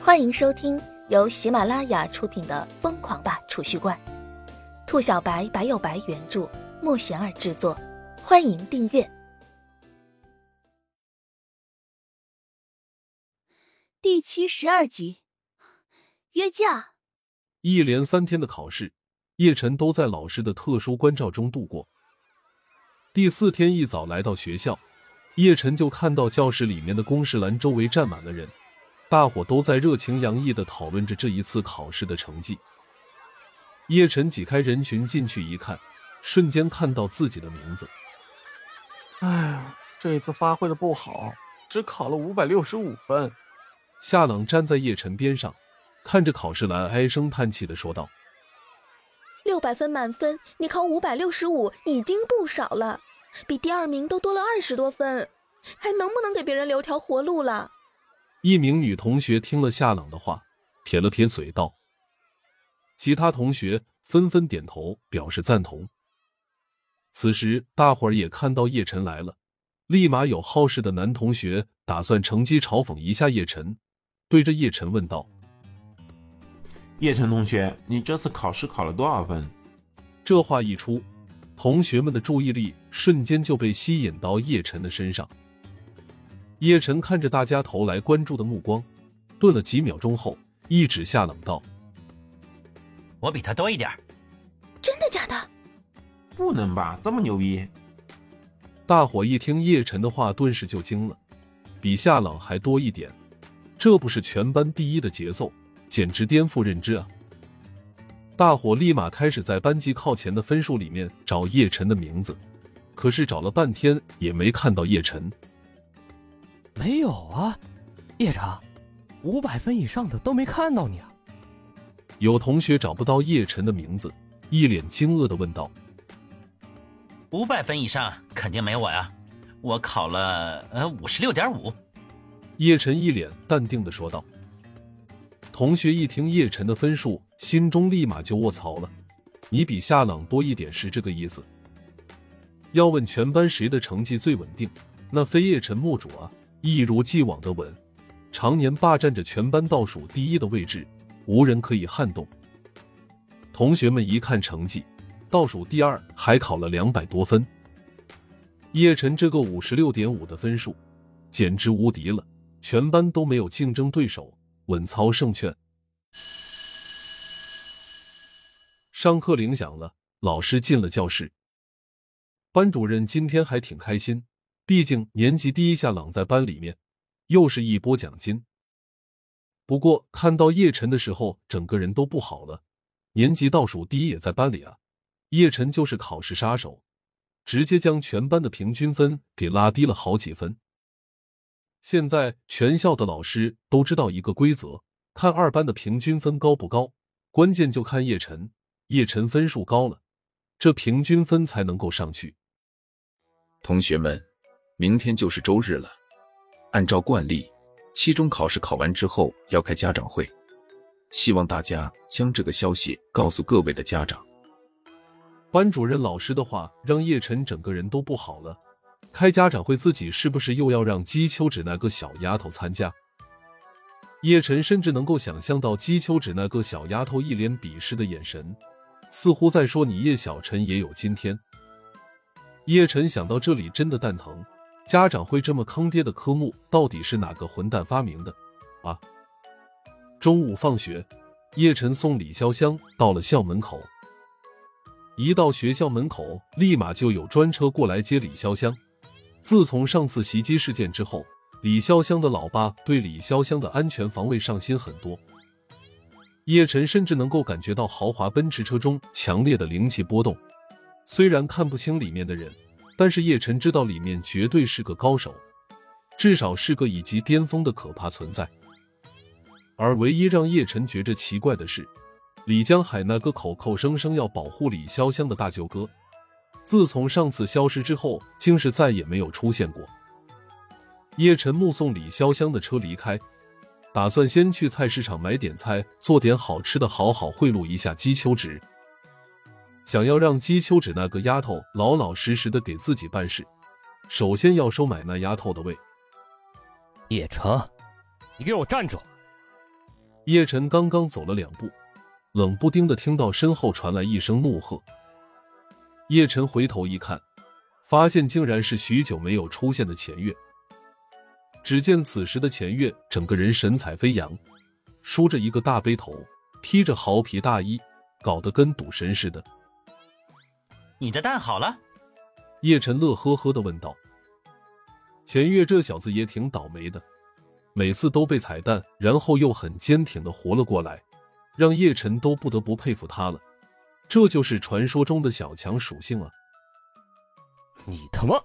欢迎收听由喜马拉雅出品的《疯狂吧储蓄罐》，兔小白白有白原著，莫贤儿制作。欢迎订阅第七十二集约架。一连三天的考试，叶晨都在老师的特殊关照中度过。第四天一早来到学校，叶晨就看到教室里面的公示栏周围站满了人。大伙都在热情洋溢的讨论着这一次考试的成绩。叶晨挤开人群进去一看，瞬间看到自己的名字。哎，这一次发挥的不好，只考了五百六十五分。夏朗站在叶晨边上，看着考试栏，唉声叹气的说道：“六百分满分，你考五百六十五已经不少了，比第二名都多了二十多分，还能不能给别人留条活路了？”一名女同学听了夏朗的话，撇了撇嘴道：“其他同学纷纷点头表示赞同。”此时，大伙儿也看到叶晨来了，立马有好事的男同学打算乘机嘲讽一下叶晨，对着叶晨问道：“叶晨同学，你这次考试考了多少分？”这话一出，同学们的注意力瞬间就被吸引到叶晨的身上。叶晨看着大家投来关注的目光，顿了几秒钟后，一指夏冷道：“我比他多一点。”真的假的？不能吧，这么牛逼！大伙一听叶晨的话，顿时就惊了，比夏朗还多一点，这不是全班第一的节奏，简直颠覆认知啊！大伙立马开始在班级靠前的分数里面找叶晨的名字，可是找了半天也没看到叶晨。没有啊，叶晨，五百分以上的都没看到你啊。有同学找不到叶晨的名字，一脸惊愕的问道：“五百分以上肯定没我呀，我考了呃五十六点五。”叶晨一脸淡定的说道。同学一听叶晨的分数，心中立马就卧槽了。你比夏朗多一点是这个意思？要问全班谁的成绩最稳定，那非叶晨莫属啊。一如既往的稳，常年霸占着全班倒数第一的位置，无人可以撼动。同学们一看成绩，倒数第二还考了两百多分，叶晨这个五十六点五的分数，简直无敌了，全班都没有竞争对手，稳操胜券。上课铃响了，老师进了教室，班主任今天还挺开心。毕竟年级第一下朗在班里面，又是一波奖金。不过看到叶晨的时候，整个人都不好了。年级倒数第一也在班里啊，叶晨就是考试杀手，直接将全班的平均分给拉低了好几分。现在全校的老师都知道一个规则：看二班的平均分高不高，关键就看叶晨。叶晨分数高了，这平均分才能够上去。同学们。明天就是周日了，按照惯例，期中考试考完之后要开家长会，希望大家将这个消息告诉各位的家长。班主任老师的话让叶晨整个人都不好了。开家长会，自己是不是又要让姬秋芷那个小丫头参加？叶晨甚至能够想象到姬秋芷那个小丫头一脸鄙视的眼神，似乎在说：“你叶小晨也有今天。”叶晨想到这里，真的蛋疼。家长会这么坑爹的科目，到底是哪个混蛋发明的？啊！中午放学，叶晨送李潇湘到了校门口。一到学校门口，立马就有专车过来接李潇湘。自从上次袭击事件之后，李潇湘的老爸对李潇湘的安全防卫上心很多。叶晨甚至能够感觉到豪华奔驰车中强烈的灵气波动，虽然看不清里面的人。但是叶晨知道里面绝对是个高手，至少是个以及巅峰的可怕存在。而唯一让叶晨觉着奇怪的是，李江海那个口口声声要保护李潇湘的大舅哥，自从上次消失之后，竟是再也没有出现过。叶晨目送李潇湘的车离开，打算先去菜市场买点菜，做点好吃的，好好贿赂一下姬秋芷。想要让姬秋芷那个丫头老老实实的给自己办事，首先要收买那丫头的胃。叶城，你给我站住！叶晨刚刚走了两步，冷不丁的听到身后传来一声怒喝。叶晨回头一看，发现竟然是许久没有出现的钱月。只见此时的钱月整个人神采飞扬，梳着一个大背头，披着袄皮大衣，搞得跟赌神似的。你的蛋好了？叶晨乐呵呵的问道。钱月这小子也挺倒霉的，每次都被踩蛋，然后又很坚挺的活了过来，让叶晨都不得不佩服他了。这就是传说中的小强属性啊！你他妈！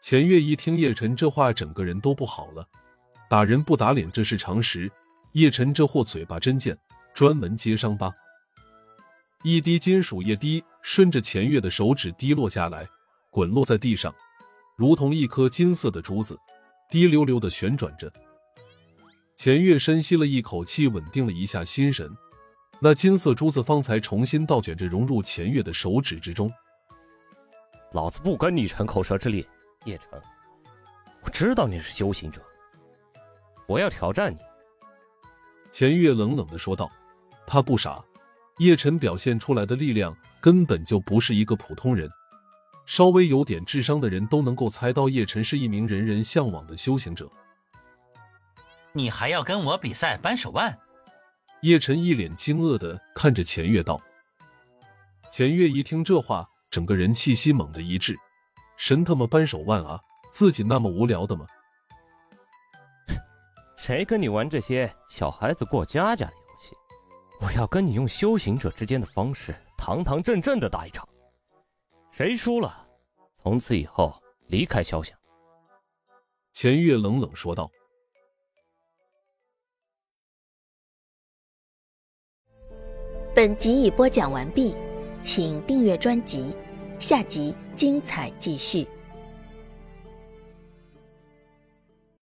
钱月一听叶晨这话，整个人都不好了。打人不打脸，这是常识。叶晨这货嘴巴真贱，专门揭伤疤。一滴金属液滴顺着钱月的手指滴落下来，滚落在地上，如同一颗金色的珠子，滴溜溜的旋转着。钱月深吸了一口气，稳定了一下心神。那金色珠子方才重新倒卷着融入钱月的手指之中。老子不跟你逞口舌之力，叶城，我知道你是修行者，我要挑战你。钱月冷冷的说道：“他不傻，叶晨表现出来的力量根本就不是一个普通人，稍微有点智商的人都能够猜到叶晨是一名人人向往的修行者。你还要跟我比赛扳手腕？”叶晨一脸惊愕的看着钱月道：“钱月一听这话，整个人气息猛地一滞，神他妈扳手腕啊！自己那么无聊的吗？谁跟你玩这些小孩子过家家的游戏？我要跟你用修行者之间的方式，堂堂正正的打一场。谁输了，从此以后离开潇湘。”钱月冷冷说道。本集已播讲完毕，请订阅专辑，下集精彩继续。